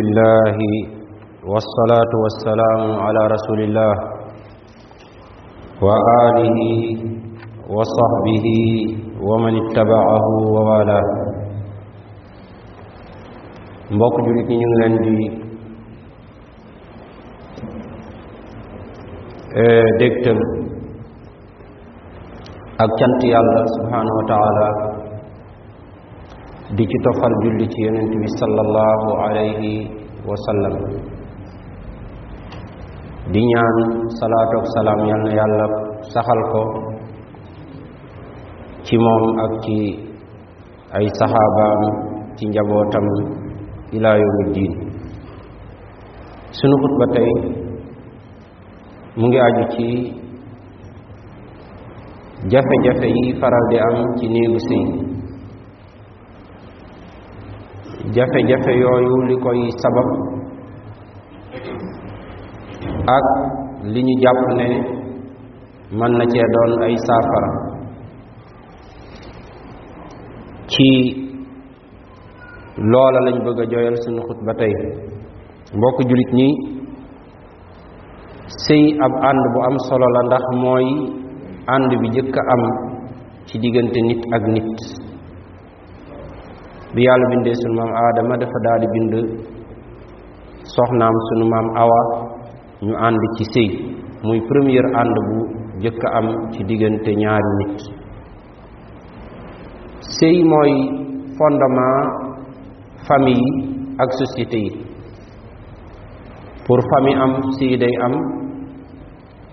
لله والصلاة والسلام على رسول الله وآله وصحبه ومن اتبعه وواله مبوك جلتي نيولان دي آه، أكتنتي الله سبحانه وتعالى. Di ci tofal julli ci yonent bi sallallahu alayhi wa sallam di ñaan salaatu ak salaam yal na yàlla saxal ko. Ci moom ak ci ay saxaabaam ci njabootam ila yawmi diin sunu xutba tey mu ngi aju ci jafe-jafe yi faral di am ci néegu sëy jafe-jafe yooyu li koy sabab ak li ñu jàpp ne mën na cee doon ay saafara ci loola lañ bëgg joyal sunu xutba tey. Mbokk jullit ñi sëy ab ànd bu am solo la ndax mooy ànd bi jëkk a am ci diggante nit ak nit bi yàlla bindee sunu maam aadama dafa daal di bind soxnaam sunu maam awa ñu ànd ci sëy muy première ànd bu jëkk am ci diggante ñaari nit. Sëy mooy fondement famille yi ak société yi. Pour famille am sëy day am.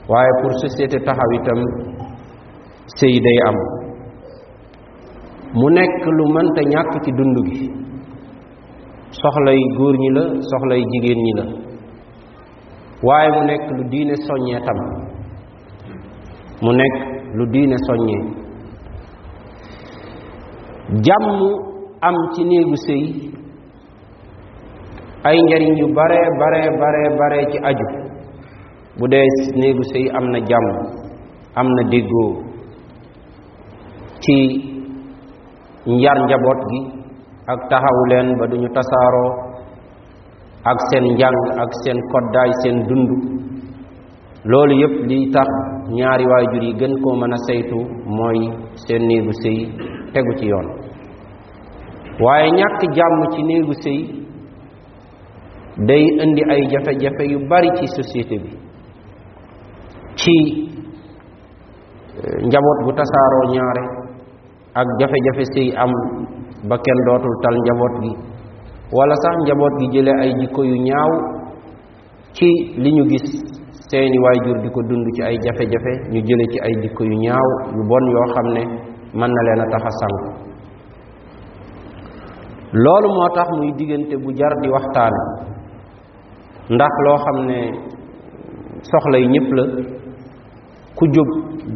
Waaye pour société taxaw itam sëy day am. Mu nekk lu mënta ñàkk ci dund gi. Soxlay góor ñi la soxlay jigéen ñi la. Waaye mu nekk lu diine soññee tam. Mu nekk lu diine soññee. Jàmm am ci néegu sëy. Ay njariñ yu bare bare bare bare ci aju. Bu dee néegu sëy am na jàmm am na déggoo. Ci njar njaboot gi ak taxaw leen ba duñu tasaaroo ak seen njàng ak seen koddaay seen dund. Loolu yépp liy tax ñaari waajur yi gën koo mën a saytu mooy seen néegu sëy tegu ci yoon. Waaye ñàkk jàmm ci néegu sëy day indi ay jafe-jafe yu bari ci société bi. Ci eh, njaboot bu tasaaroo ñaare ak jafe-jafe sëy am ba kenn dootul tal njaboot gi. Wala sax njaboot gi jële ay jikko yu ñaaw ci li ñu gis seeni waajur di ko dund ci ay jafe-jafe ñu jële ci ay jikko yu ñaaw yu bon yoo xam ne mën na leen a loolu moo tax muy diggante bu jar di waxtaane ndax loo xam ne soxla yi ñëpp la ku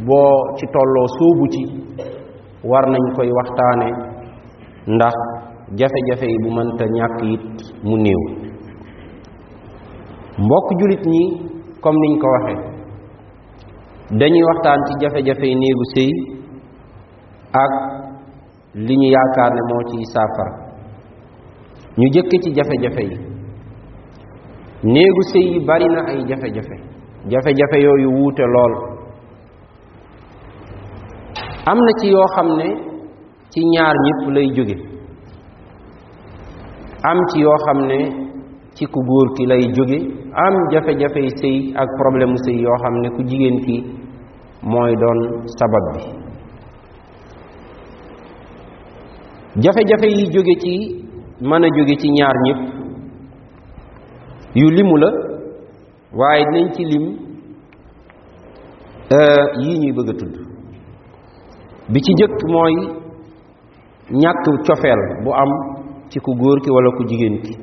boo ci tolloo sóobu ci war nañ koy waxtaane ndax jafe-jafe yi bu mënta ñàkk it mu néew. Mbokk jullit ñi comme niñ ko waxe dañuy waxtaan ci jafe-jafe yi néegu ak li ñu yaakaar ne moo ciy ñu jëkk ci jafe-jafe yi. Néegu sëy yi bari na ay jafe-jafe. Jafe-jafe yooyu wuute lool am na ci yoo xam ne ci ñaar ñëpp lay jóge. am ci yoo xam ne ci ku góor ki lay jóge. am jafe-jafey sëy ak problème sëy yoo xam ne ku jigéen ki mooy doon sabab bi. jafe-jafe yi jóge ci mën a jóge ci ñaar ñëpp. yu limu la waaye dinañ ci lim yii ñuy bëgg a tudd. Bi ci jëkk mooy ñàkk cofeel bu am ci ku góor ki walla ku jigéen ki.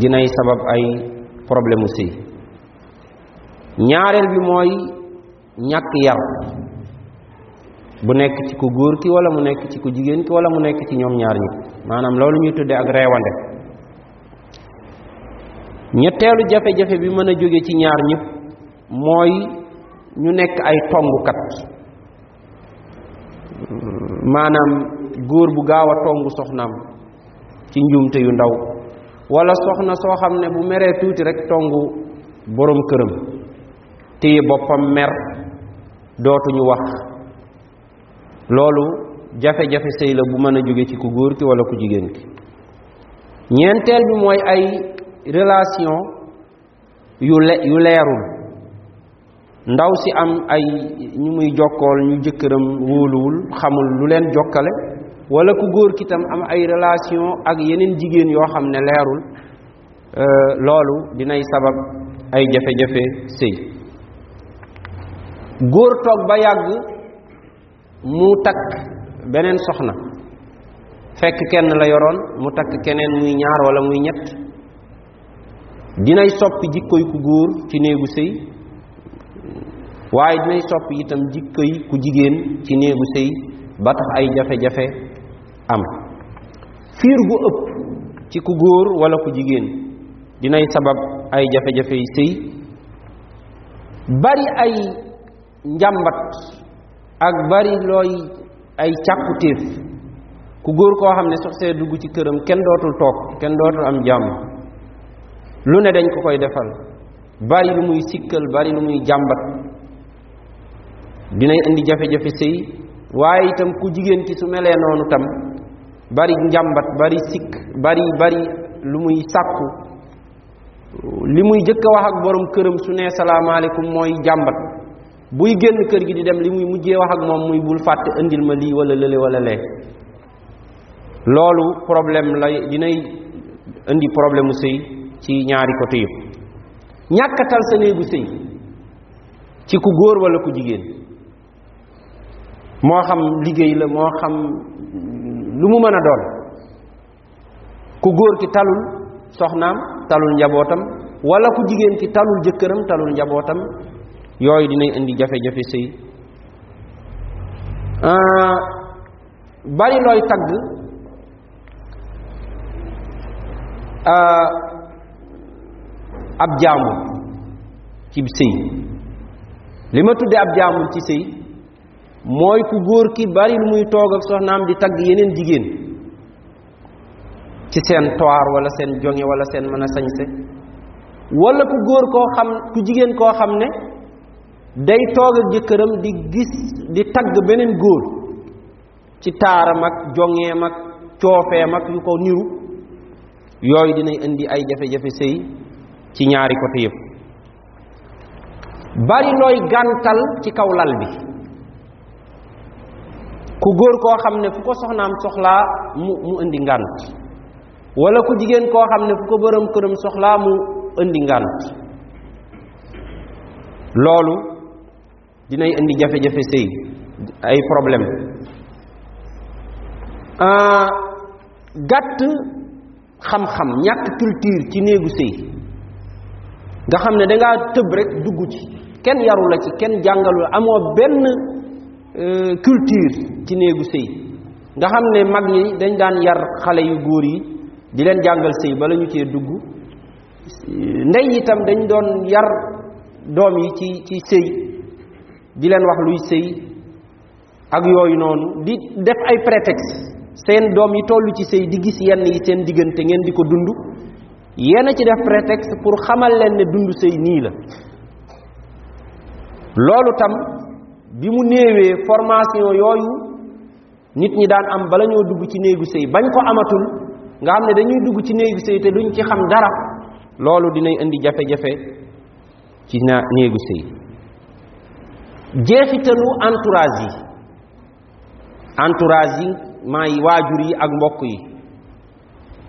Dinay sabab ay problème mu ñaareel bi mooy ñàkk yar. Bu nekk ci ku góor ki walla mu nekk ci ku jigéen ki walla mu nekk ci ñoom ñaar ñi. Maanaam loolu ñuy tudde ak reewande. Ñetteelu jafe-jafe bi mën a jóge ci ñaar ñëpp mooy ñu nekk ay tongukat maanaam góor bu gaaw a tongu soxnaam ci njuumte yu ndaw wala soxna soo xam ne bu meree tuuti rek tongu borom këram téye boppam mer dootuñu wax. loolu jafe-jafe sëy la bu mën a jóge ci ku góor ki wala ku jigéen ki. ñeenteel bi mooy ay relation yu le yu leerul. Ndaw si am ay ñu muy jokkool ñu jëkkëram wóoluwul xamul lu leen jokkale wala ku góor ki tam am ay relation ak yeneen jigéen yoo xam ne leerul loolu dinay sabab ay jafe-jafe sëy. Góor toog ba yàgg mu takk beneen soxna fekk kenn la yoroon mu takk keneen muy ñaar wala muy ñett dinay soppi jikkoy ku góor ci néegu sëy waaye dinay soppi itam jikkoy ku jigéen ci néegu sëy ba tax ay jafe-jafe am. Fiir gu ëpp ci ku góor wala ku jigéen dinay sabab ay jafe-jafe sëy. Bari ay njàmbat ak bari looy ay càkkutéef. Ku góor koo xam ne sox see dugg ci këram kenn dootul toog kenn dootul am jàmm. Lu ne dañ ko koy defal. Bari lu muy sikkal bari lu muy jàmbat dinay indi jafe-jafe sëy waaye itam ku jigéen ki su melee noonu tam bari njàmbat bari sikk bari bari lu muy sàkku. Li wax ak borom këram su nee salaamaaleykum mooy jàmbat buy génn kër gi di dem li muy mujjee wax ak moom muy bul fàtte indil ma lii wala lële wala lee. Loolu problème lay dinay indi problème sëy ci ñaari côté yëpp. Ñàkkatal sa néegu ci ku góor wala ku moo xam liggéey la moo xam lu mu mën a doon. Ku góor ki talul soxnaam talul njabootam wala ku jigéen ki talul jëkkëram talul njabootam yooyu dinay indi jafe-jafe sëy. Bari looy tagg. Ab jaamul ci sëy. Li ma ab jaamul ci sëy mooy ku góor ki bari lu muy toog ak soxnaam di tagg yeneen jigéen ci seen toir wala seen jonge wala seen mën a sañse. wala ku góor koo xam ku jigéen koo xam ne day toog ak jëkkëram di gis di tagg beneen góor ci taaram ak jongeem ak coofeem ak yu ko niru yooyu dinay indi ay jafe-jafe sëy ci ñaari côté yëpp. bari looy gàntal ci kaw lal bi. Ku góor koo xam ne fu ko soxnaam soxlaa mu mu indi ngànt wala ku jigéen koo xam ne fu ko bërëm këram soxlaa mu indi ngànt loolu dinay indi jafe-jafe sëy ay problème. Gàtt xam-xam ñàkk culture ci néegu sëy. Nga xam ne dangaa tëb rek dugg ci. Kenn yaru la ci kenn jàngalu la amoo benn culture ci néegu sëy. Nga xam ne mag ñi dañ daan yar xale yu góor yi di leen jàngal sëy bala ñu cee dugg. Ndey itam dañ doon yar doom yi ci ci sëy di leen wax luy sëy ak yooyu noonu di def ay prétexte. Seen doom yi toll ci sëy di gis yenn yi seen diggante ngeen di ko dund. Yenn ci def prétexte pour xamal leen ne dund sëy nii la. Loolu tam bi mu néewee formation yooyu nit ñi daan am bala ñoo dugg ci néegu sëy bañ ko amatul nga xam ne dañuy dugg ci néegu sëy te duñ ci xam dara loolu dinay indi jafe-jafe ci na néegu sëy. Jeexitalu entourage yi. Entourage yi maay waajur yi ak mbokk yi.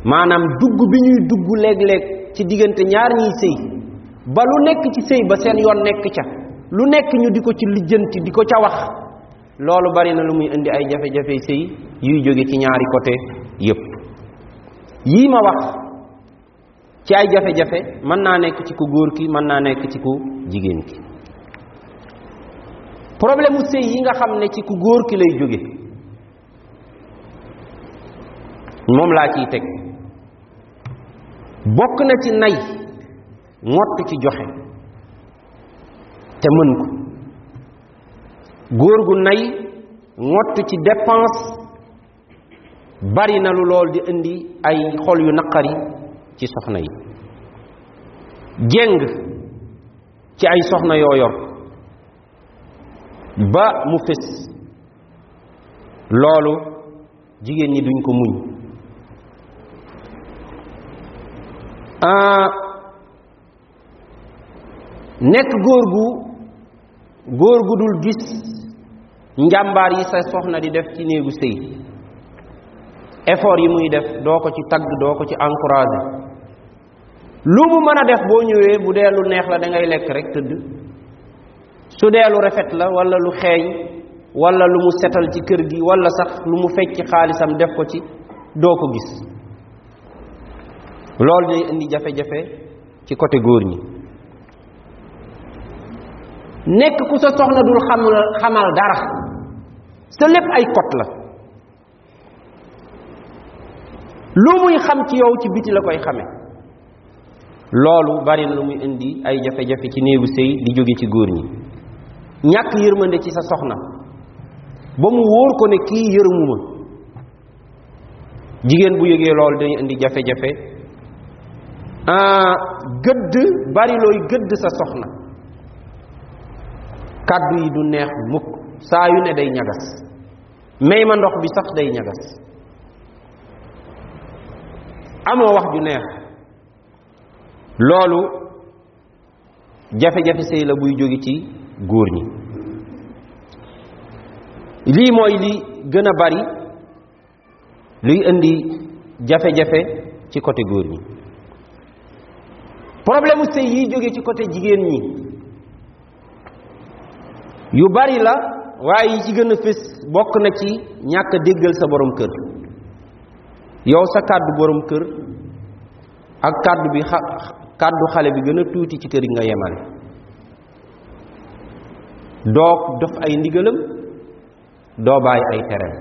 Maanaam dugg bi ñuy dugg léeg-léeg ci diggante ñaar ñiy sëy ba lu nekk ci sëy ba seen yoon nekk ca. lu nekk ñu di ko ci lijjanti di ko ca wax. Loolu bari na lu muy indi ay jafe-jafe sëy yuy jóge ci ñaari côté yépp. Yii ma wax ci ay jafe-jafe mën naa nekk ci ku góor ki mën naa nekk ci ku jigéen ki. Problème sëy yi nga xam ne ci ku góor ki lay jóge. Moom laa ciy teg. Bokk na ci nay ngott ci joxe. Te mën ko. Góor gu nay ngott ci dépense bari na lu lool di indi ay xol yu naqari ci soxna yi. Jéng ci ay soxna yoo yor ba mu fés. Loolu jigéen ñi duñ ko muñ. Nekk góor gu góor gu dul gis njàmbaar yi sa soxna di def ci néegu sëy. Effort yi muy def doo ko ci tagg doo ko ci encouragé lu mu mën a def boo ñëwee bu dee lu neex la da ngay lekk rek tëdd. Su dee lu rafet la wala lu xeeñ wala lu mu setal ci kër gi wala sax lu mu fecc xaalisam def ko ci doo ko gis. Loolu day indi jafe-jafe ci côté góor ñi. Nekk ku sa soxna dul xamul xamal dara. Sa lépp ay kot la. Lu muy xam ci yow ci biti la koy xame. Loolu bari na lu muy indi ay jafe-jafe ci néegu sëy di jóge ci góor ñi. Ñàkk yërmande ci sa soxna. Ba mu wóor ko ne kii yërmuma jigéen bu yëgee loolu dañuy indi jafe-jafe. Gëdd bari gëdd sa soxna. Kàddu yi du neex mukk. Saa yu ne day ñagas. May ma ndox bi sax day ñagas. Amoo wax ju neex. Loolu jafe-jafe sëy la buy jóge ci góor ñi. Lii mooy li gën a bari luy indi jafe-jafe ci côté góor ñi. Problème sëy yi jóge ci côté jigéen ñi. Yu bari la waaye yi ci gën a fés bokk na ci ñàkk déggal sa borom kër. Yow sa kàddu borom kër ak kàddu bi xa kàddu xale bi gën a tuuti ci kër yi nga yemale. Doo def ay ndigalam doo bàyyi ay tereem.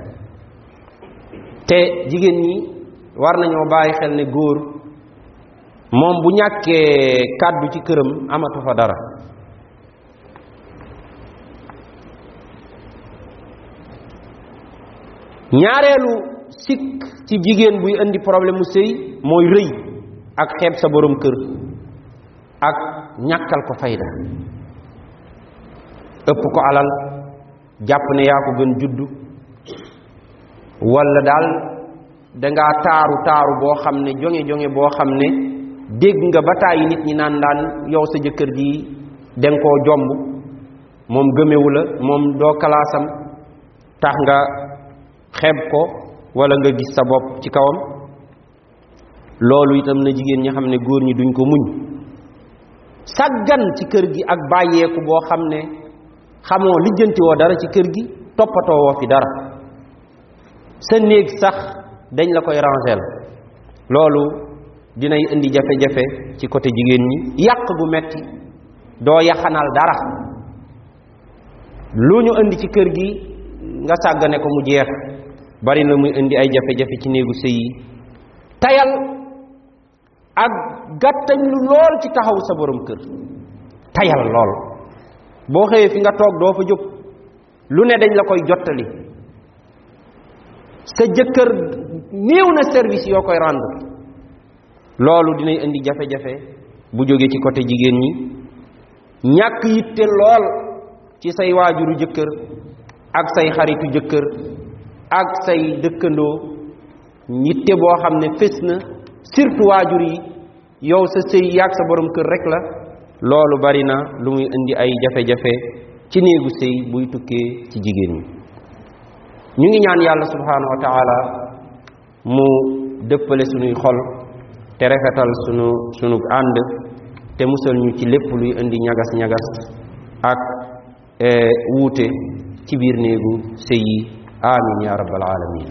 Te jigéen ñi war nañoo bàyyi xel ne góor moom bu ñàkkee kàddu ci këram amatu fa dara. Ñaareelu sikk ci jigéen buy indi problème mu sëy mooy rëy ak xeeb sa borom kër ak ñàkkal ko fayda. Ëpp ko alal jàpp ne yaa ko gën juddu walla daal dangaa taaru taaru boo xam ne jonge jonge boo xam ne dégg nga ba tàyyi nit ñi naan daan yow sa jëkkër ji danga koo jomb moom gëmewu la moom doo kalaasam tax nga xeeb ko walla nga gis sa bopp ci kawam. Loolu itam na jigéen ñi xam ne góor ñi duñ ko muñ. Sàggan ci kër gi ak bàyyeeku boo xam ne xamoo lijjanti woo dara ci kër gi toppatoo woo fi dara. Sa néeg sax dañ la koy rangeel. Loolu dinay indi jafe-jafe ci côté jigéen ñi. Yàq gu metti doo yaxanal dara. Lu ñu indi ci kër gi nga sàggane ko mu jeex bari na muy indi ay jafe-jafe ci néegu yi. Tayal ak gàttañ lu lool ci taxaw sa borom kër. Tayal lool. Boo xëyee fi nga toog doo fa jóg. Lu ne dañ la koy jottali. Sa jëkkër néew na service yoo koy rendre. Loolu dinay indi jafe-jafe bu jóge ci côté jigéen ñi. Ñàkk yitte lool ci say waajuru jëkkër ak say xaritu jëkkër ak say dëkkandoo ñitte boo xam ne fés na surtout waajur yi yow sa sëy yaag sa borom kër rek la loolu bari na lu muy indi ay jafe-jafe ci néegu sëy buy tukkee ci jigéen ñi. Ñu ngi ñaan yàlla subhanahu wa taala mu dëppale sunuy xol te rafetal sunu sunu ànd te musal ñu ci lépp luy indi ñagas-ñagas ak wuute ci biir néegu sëy yi. Amin ya rabbal alamin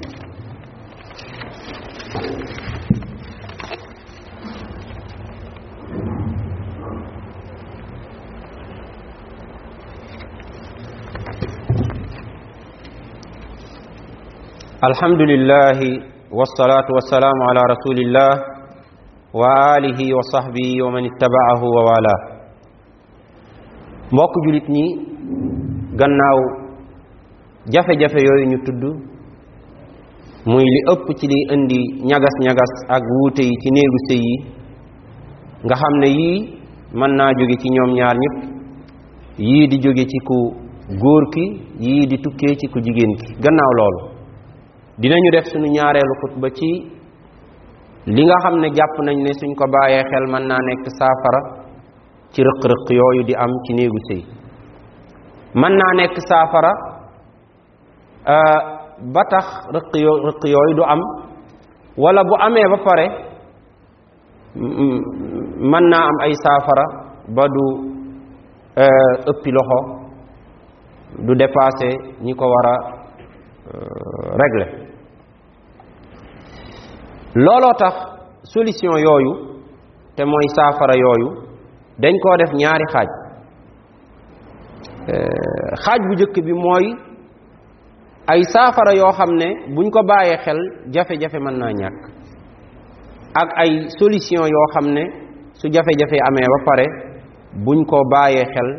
الحمد لله والصلاة والسلام على رسول الله وآله وصحبه ومن اتبعه ووالاه. Mbokk julit ñi jafe-jafe yooyu ñu tudd muy li ëpp ci li indi ñagas-ñagas ak wuute yi ci néegu sëy yi nga xam ne yii mën naa ci ñaar yii di jóge ci ku góor ki yii di tukkee ci ku jigéen ki. Gannaaw loolu dinañu def suñu ñaareelu xutba ci li nga xam nañ suñ ko xel ci rëq-rëq di am ci néegu sëy. Mën naa ba tax rëq yoo rëq yooyu du am. Wala bu amee ba pare mën naa am ay saafara ba du ëppi loxo du dépassé ñi ko war a régler. Looloo tax solution yooyu te mooy saafara yooyu dañ koo def ñaari xaaj. Xaaj bu njëkk bi mooy ay saafara yoo xam ne buñ ko bàyyee xel jafe-jafe mën naa ñàkk. ak ay solution yoo xam ne su jafe-jafe amee ba pare buñ ko bàyyee xel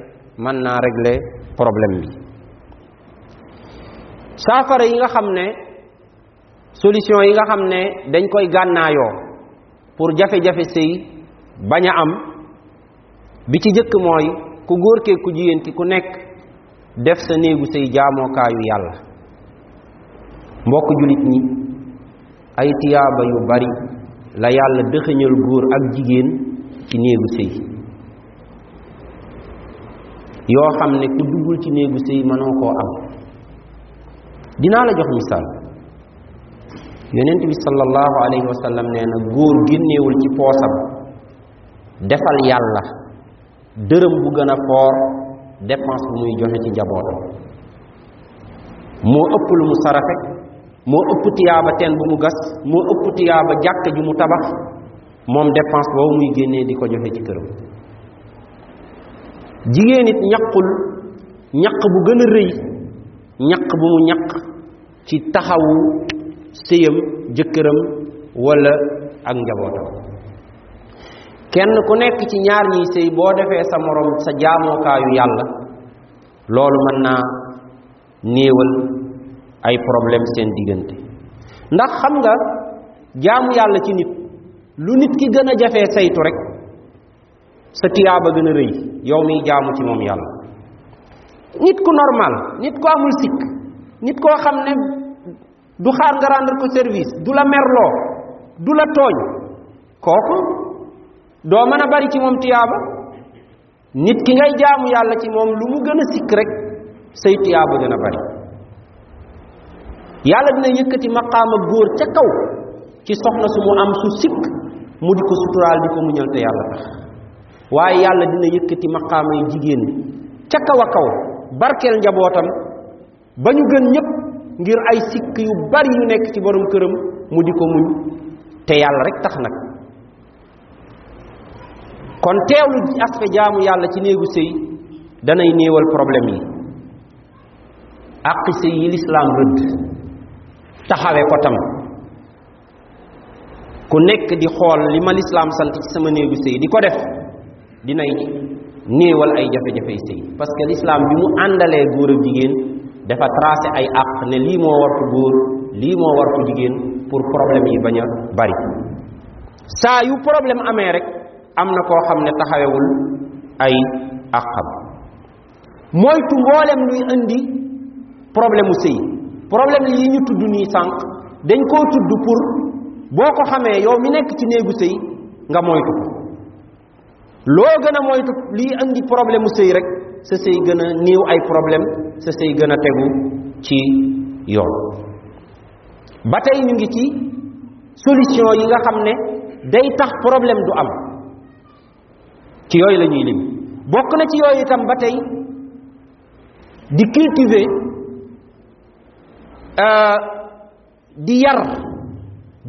mën naa régler problème bi. saafara yi nga xam ne solution yi nga xam ne dañ koy gànnaayoo pour jafe-jafe sëy bañ a am bi ci jëkk mooy ku góor kee ku jigéen ki ku nekk def sa néegu sëy jaamookaayu yàlla. Mbokk jullit ñi ay tiyaaba yu bari la yàlla dëxëñal góor ak jigéen ci néegu sëy yoo xam ne ku duggul ci néegu sëy mënoo koo am dinaa la jox misaal yonent bi sallallahu alayhi wa sallam nee na góor génneewul ci poosam defal yàlla dërëm bu gën a foor dépense bu muy joxe ci njabootam moo ëpp lu mu saraxe moo ëpp tiyaaba teen bu mu gas moo ëpp tiyaaba jàkka ju mu tabax moom dépense boobu muy génnee di ko joxe ci këram. Jigéen it ñaqul ñaq bu gën a rëy ñaq bu mu ñaq ci taxawu sëyam jëkkëram wala ak njabootam. Kenn ku nekk ci ñaar ñiy sëy boo defee sa morom sa jaamookaayu yàlla loolu mën naa néewal ay problème seen diggante. Ndax xam nga jaamu yàlla ci nit lu nit ki gën a jafee saytu rek sa tiyaaba gën a rëy yow miy jaamu ci moom yàlla. Nit ku normal nit ku amul sikk nit koo xam ne du xaar nga rendre ko service du la merloo du la tooñ kooku doo mën a bari ci moom tiyaaba. Nit ki ngay jaamu yàlla ci moom lu mu gën a rek say tiyaaba gën bari yàlla dina yëkkati maqaama góor ca kaw ci soxna su mu am su sikk mu di ko suturaal di ko muñal te yàlla tax. Waaye yàlla dina yëkkati maqaama yi jigéen ca kaw a kaw barkeel njabootam ba ñu gën ñépp ngir ay sikk yu bari yu nekk ci borom këram mu di ko muñ te yàlla rek tax nag. Kon teewlu aspect jaamu yàlla ci néegu sëy danay néewal problème yi. Àqi sëy yi lislaam rëdd taxawe ko tam. Ku nekk di xool li ma lislaam sant ci sama néegu sëy di ko def dinay néewal ay jafe-jafey sëy. Parce que lislaam bi mu àndalee góor ak jigéen dafa tracé ay àq ne lii moo war ko góor lii moo war ko jigéen pour problème yi bañ a bari. Saa yu problème amee rek am na koo xam ne taxawewul ay àqam. Moytu mboolem luy indi problème sëy problème yi ñu tudd nii sànq dañ koo tudd pour boo ko xamee yow mi nekk ci néegu sëy nga moytu ko. Loo gën a moytu lii andi problème sëy rek sa sëy gën a néew ay problème sa sëy gën a tegu ci yoon. Ba tey ñu ngi ci solution yi nga xam ne day tax problème du am. Ci yooyu la ñuy lim. Bokk na ci yooyu itam ba tey di cultiver di yar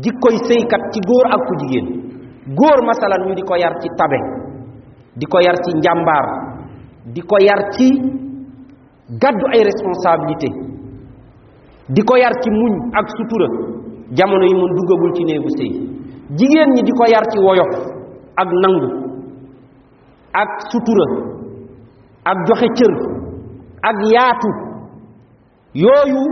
jikkoy sëykat ci góor ak ku jigéen. Góor masalan ñu di ko yar ci tabe di ko yar ci njàmbaar di ko yar ci gàddu ay responsabilité di ko yar ci muñ ak sutura jamono yi mun duggagul ci néegu sëy. Jigéen ñi di ko yar ci woyof ak nangu ak sutura ak joxe cër ak yaatu. Yooyu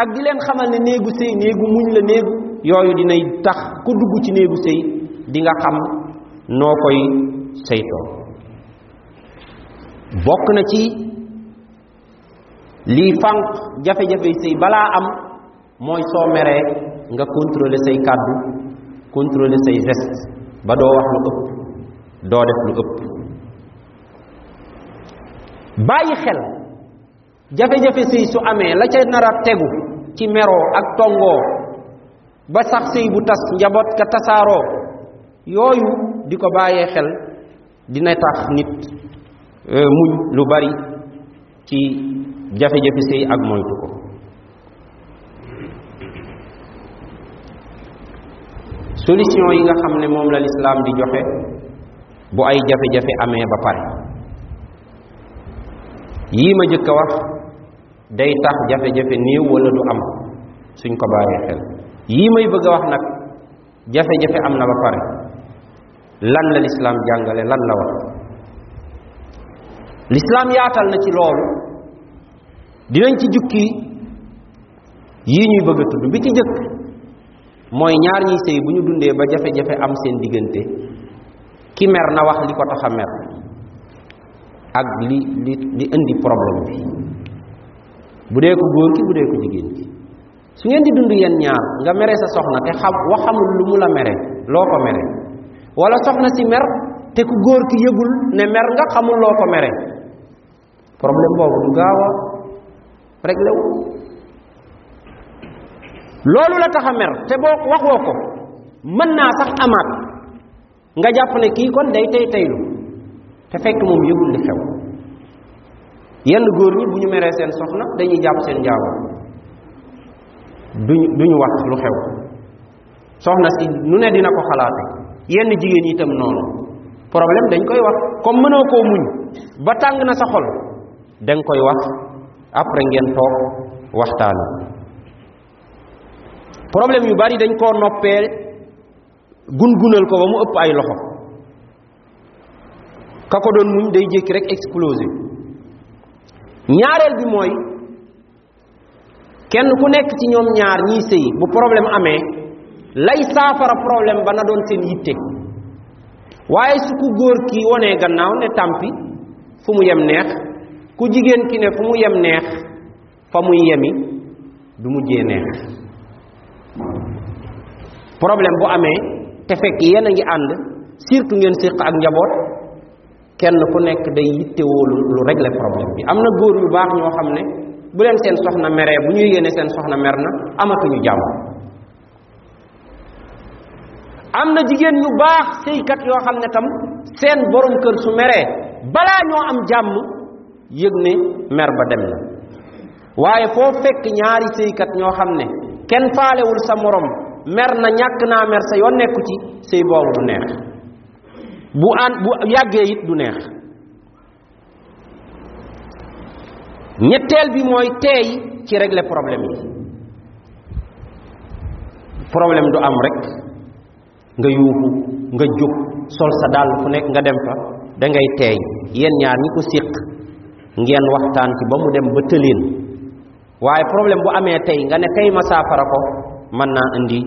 ak di leen xamal ne néegu sëy néegu muñ la néegu yooyu dinay tax ku dugg ci néegu sëy di nga xam noo koy saytoo. Bokk na ci lii fànq jafe-jafe sëy balaa am mooy soo meree nga contrôler say kàddu contrôler say geste ba doo wax lu ëpp doo def lu ëpp. Bàyyi xel jafe-jafe sëy su amee la ca nar a tegu ci meroo ak tongoo ba sax sëy bu tas njaboot ka tasaaroo yooyu di bàyyee xel dina tax nit muñ lu bari ci jafe-jafe sëy ak moytu ko. Solution yi nga xam ne moom la lislaam di joxe bu ay jafe-jafe amee ba pare. Yii ma jëkk a wax day tax jafe-jafe néew wala du am suñ ko bàyyee xel. Yii may bëgg wax nag jafe-jafe am na ba pare. Lan la lislaam jàngale lan la wax? Lislaam yaatal na ci loolu. Dinañ ci jukki yii ñuy bëgg a tudd. Bi ci jëkk mooy ñaar ñiy sëy bu ñu ba jafe-jafe am seen diggante ki mer na wax li ko tax a mer ak li li problème bi bu ko góor ki bu ko jigéen. Ki su ngeen di dund yeen ñaar nga mere sa soxna te xam waxamul lu mu la mere loo ko mere. Wala soxna si mer te ku góor ki yëgul ne mer nga xamul loo ko mere. Problème boobu du gaaw a réglé la tax a mer te boo waxoo ko mën naa sax amaat. Nga jàpp ne kii kon day tey teylu te fekk moom yëgul li xew yenn góor ñi bu ñu meree seen soxna dañuy jàpp seen njaago duñu duñu wax lu xew. Soxna si nu ne dina ko xalaate. Yenn jigéen yi itam noonu. Problème dañ koy wax. Comme mënoo koo muñ ba tàng na sa xol dañ koy wax. Après ngeen toog waxtaan. Problème yu bari dañ koo noppee gun-gunal ko ba mu ëpp ay loxo. Ka ko doon muñ day jékki rek explosé ñaareel bi mooy kenn ku nekk ci ñoom ñaar ñiy sëy bu problème amee lay saafara problème ba na doon seen yitte. waaye su ku góor ki wonee gannaaw ne tàmpi fu mu yem neex ku jigéen ki ne fu mu yem neex fa muy yemi du mujjee neex. problème bu amee te fekk yéen a ngi ànd surtout ngeen séq ak njaboot kenn ku nekk day yittewoo lu régler problème bi. Am na góor yu baax ñoo xam ne bu leen seen soxna meree bu ñuy yéene seen soxna mer na amatuñu jàmm. Am na jigéen ñu baax sëykat yoo xam ne tam seen borom kër su meree balaa ñoo am jàmm yëg ne mer ba dem na. Waaye foo fekk ñaari sëykat ñoo xam ne kenn faalewul sa morom mer na ñàkk naa mer sa yoon nekku ci boobu du neex bu an bu yàggee it du neex. Ñetteel bi mooy teey ci régler problème yi. Problème du am rek. Nga yuuxu nga jóg sol sa dàll fu nekk nga dem fa da ngay teey. Yéen ñaar ñi ko séq ngeen waxtaan ci ba mu dem ba tëleen waaye problème bu amee tey nga ne tey ma saafara ko mën naa indi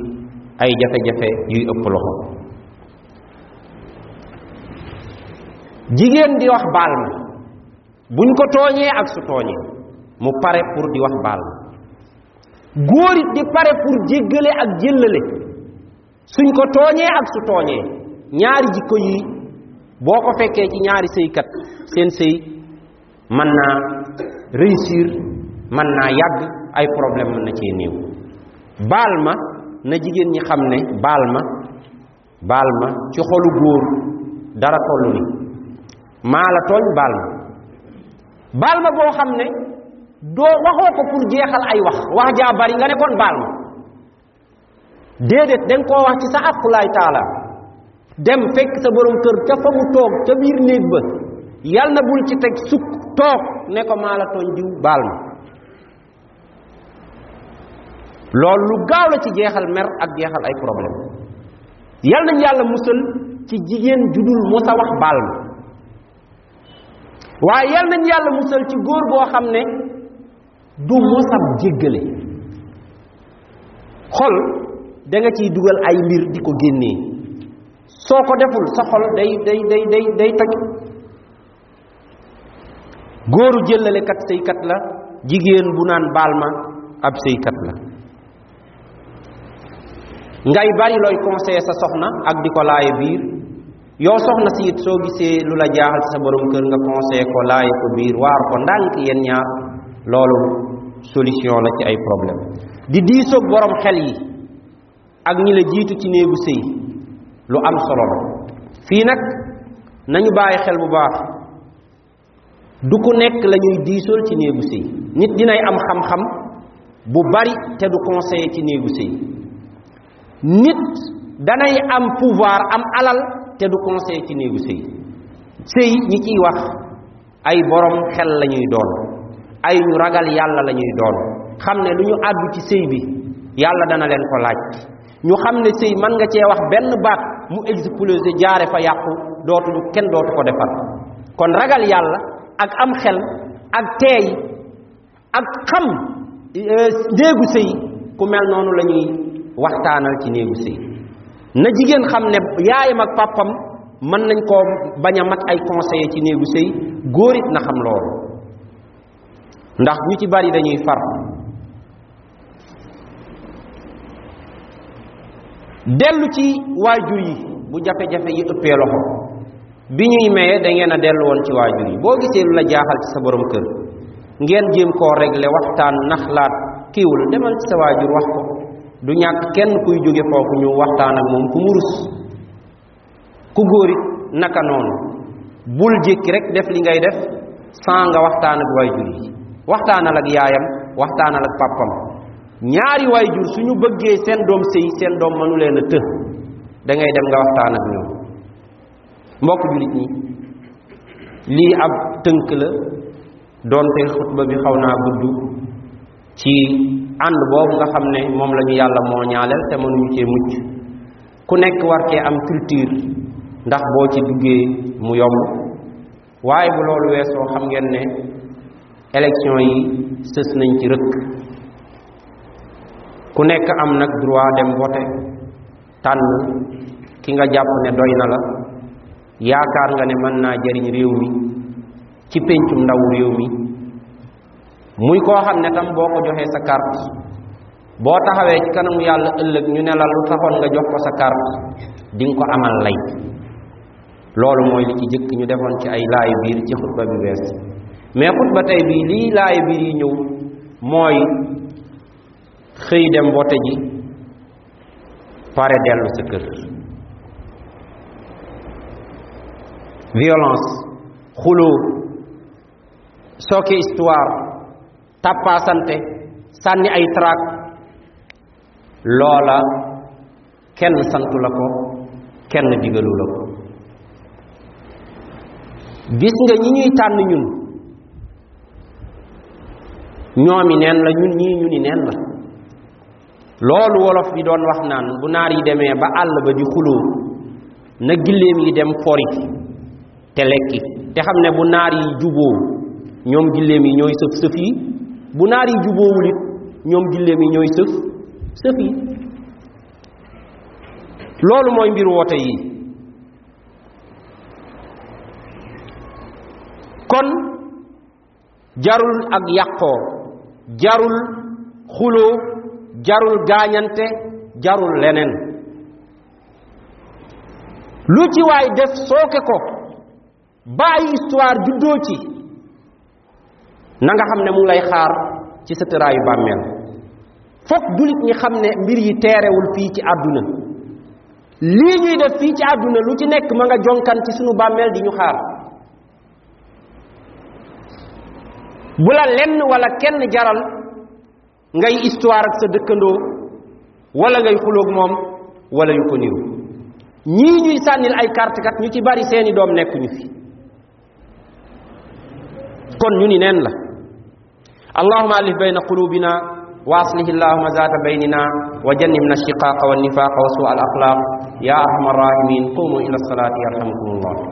ay jafe-jafe yuy ëpp loxo jigéen di wax baal ma. Buñ ko tooñee ak su tooñee mu pare pour di wax baal ma. Di pare pour jéggale ak jëllale. Suñ ko tooñee ak su tooñee ñaari jikko yi boo ko ci ñaari sëykat seen sëy réussir ay problème na cee néew. Baal ma na jigéen ñi xam ne baal ma ma ci xolu góor dara ni maa la tooñ baal ma. Baal ma boo xam ko pour jeexal ay wax. Wax jaa bari nga ne kon baal ma. Déedéet koo wax ci sa taala. Dem fekk sa borom kër ca fa mu toog ca biir néeg ba. Yal na bul ci teg sukk toog ne ko maa la tooñ diw lu gaaw la ci jeexal mer ak jeexal ay problème. Yal nañ yàlla musal ci jigéen judul mosa wax baal waaye yal nañ yàlla musal ci góor boo xam ne du mosam jéggale. Xol da ciy dugal ay mbir di ko génnee soo ko deful sa xol day day day day day toj. Góoru jëllalekat sëykat la jigéen bu naan baal ma ab sëykat la. Ngay bari looy conseiller sa soxna ak di ko laaye biir. Yow soxna si it soo gisee lu la jaaxal ci sa borom kër nga conseiller ko laaye ko biir waar ko ndànk yéen ñaar loolu solution la ci ay problème di diisoog borom xel yi ak ñi la jiitu ci néegu sëy lu am solo la fii nag nañu bàyyi xel bu baax du ku nekk la ñuy ci néegu sëy nit dinay am xam-xam bu bari te du conseiller ci néegu sëy nit danay am pouvoir am alal te du conseil ci néegu sëy. Sëy ñi ciy wax ay borom xel la ñuy doon ay ñu ragal yàlla la ñuy doon. Xam ne lu ñu àddu ci sëy bi yàlla dana leen ko laaj. Ñu xam ne sëy mën nga cee wax benn baat mu explosé jaare fa yàqu dootuñu kenn dootu ko defar. Kon ragal yàlla ak am xel ak teey ak xam euh, néegu sëy ku mel noonu la ñuy waxtaanal ci néegu sëy. Na jigéen xam ne yaayam ak pàppam mën nañ koo bañ mat ay conseiller ci néegu sëy góor it na xam loolu. Ndax ñu ci bari dañuy far. Dellu ci waajur yi bu jafe-jafe yi ëppee loxo. Bi ñuy maye da ngeen a dellu woon ci waajur yi. Boo gisee lu la jaaxal ci sa borom kër ngeen waxtaan naxlaat demal ci sa wax ko du ñàkk kenn kuy jóge foofu ñu waxtaan ak moom ku mu rus ku góorit naka noonu. Bul jékki rek def li ngay def sans nga waxtaan ak waajur yi. Ak yaayam waxtaanal ak pàppam ñaari waajur suñu bëggee seen doom sëy seen doom mënu leen a të da ngay dem nga waxtaan ak ñoom. Mbokk jullit ñi lii ab tënk la. Doonte xutba bi xaw naa gudd ci ànd boobu nga xam ne moom la ñu yàlla moo ñaaleel te mënuñu cee mucc. Ku nekk war cee am culture ndax boo ci duggee mu yomb. Waaye bu loolu weesoo xam ngeen ne élection yi sës nañ ci rëkk. Ku nekk am nag droit dem voter tànn ki nga jàpp ne doy na la. Yaakaar nga ne mën naa jëriñ réew mi ci péncum ndaw réew mi. Muy koo xam ne tam boo ko joxee sa carte boo taxawee ci kanamu yàlla ëllëg ñu ne la lu taxoon nga jox ko sa carte di nga ko amal lay. Loolu mooy li ci jëkk ñu defoon ci ay laayu biir ci xutba bi wees. Mais xutba tey bii lii laayu biir yi ñëw mooy xëy dem vote ji pare dellu sa kër. Violence xuloo sooke histoire tàppaasante sànni ay traak loola kenn santu la ko kenn digalu la ko. Gis nga ñi ñuy tànn ñun? Ñoomi neen la ñun ñii ñu ni neen la. Loolu wolof bi doon wax naan bu naar yi demee ba àll ba di xuloo na gilleem yi dem fori te lekki. Te xam ne bu naar yi juboo ñoom gilleem yi ñooy sëf sëf yi bu naar yi jubóowul it ñoom gilleem yi ñooy sëf sëf yi. Loolu mooy mbir woote yi. Kon jarul ak yàqoo jarul xuloo jarul gaañante jarul leneen. Lu ci waay def sooke ko bàyyi histoire juddoo ci na nga xam ne mu lay xaar ci sa tëraayu bàmmeel. Fokk julit ñi xam ne mbir yi teerewul fii ci àdduna. Lii ñuy def fii ci àdduna lu ci nekk ma nga jonkan ci sunu bàmmeel di ñu xaar. Bu la lenn wala kenn jaral ngay histoire ak sa dëkkandoo wala ngay xuloog moom wala yu ko niru. Ñii ñuy sànnil ay carte kat ñu ci bari seeni doom nekkuñu fi. Kon ñu ni neen la اللهم ألف بين قلوبنا وأصله اللهم ذات بيننا وجنبنا الشقاق والنفاق وسوء الأخلاق. يا أرحم الراحمين. قوموا إلى الصلاة يرحمكم الله.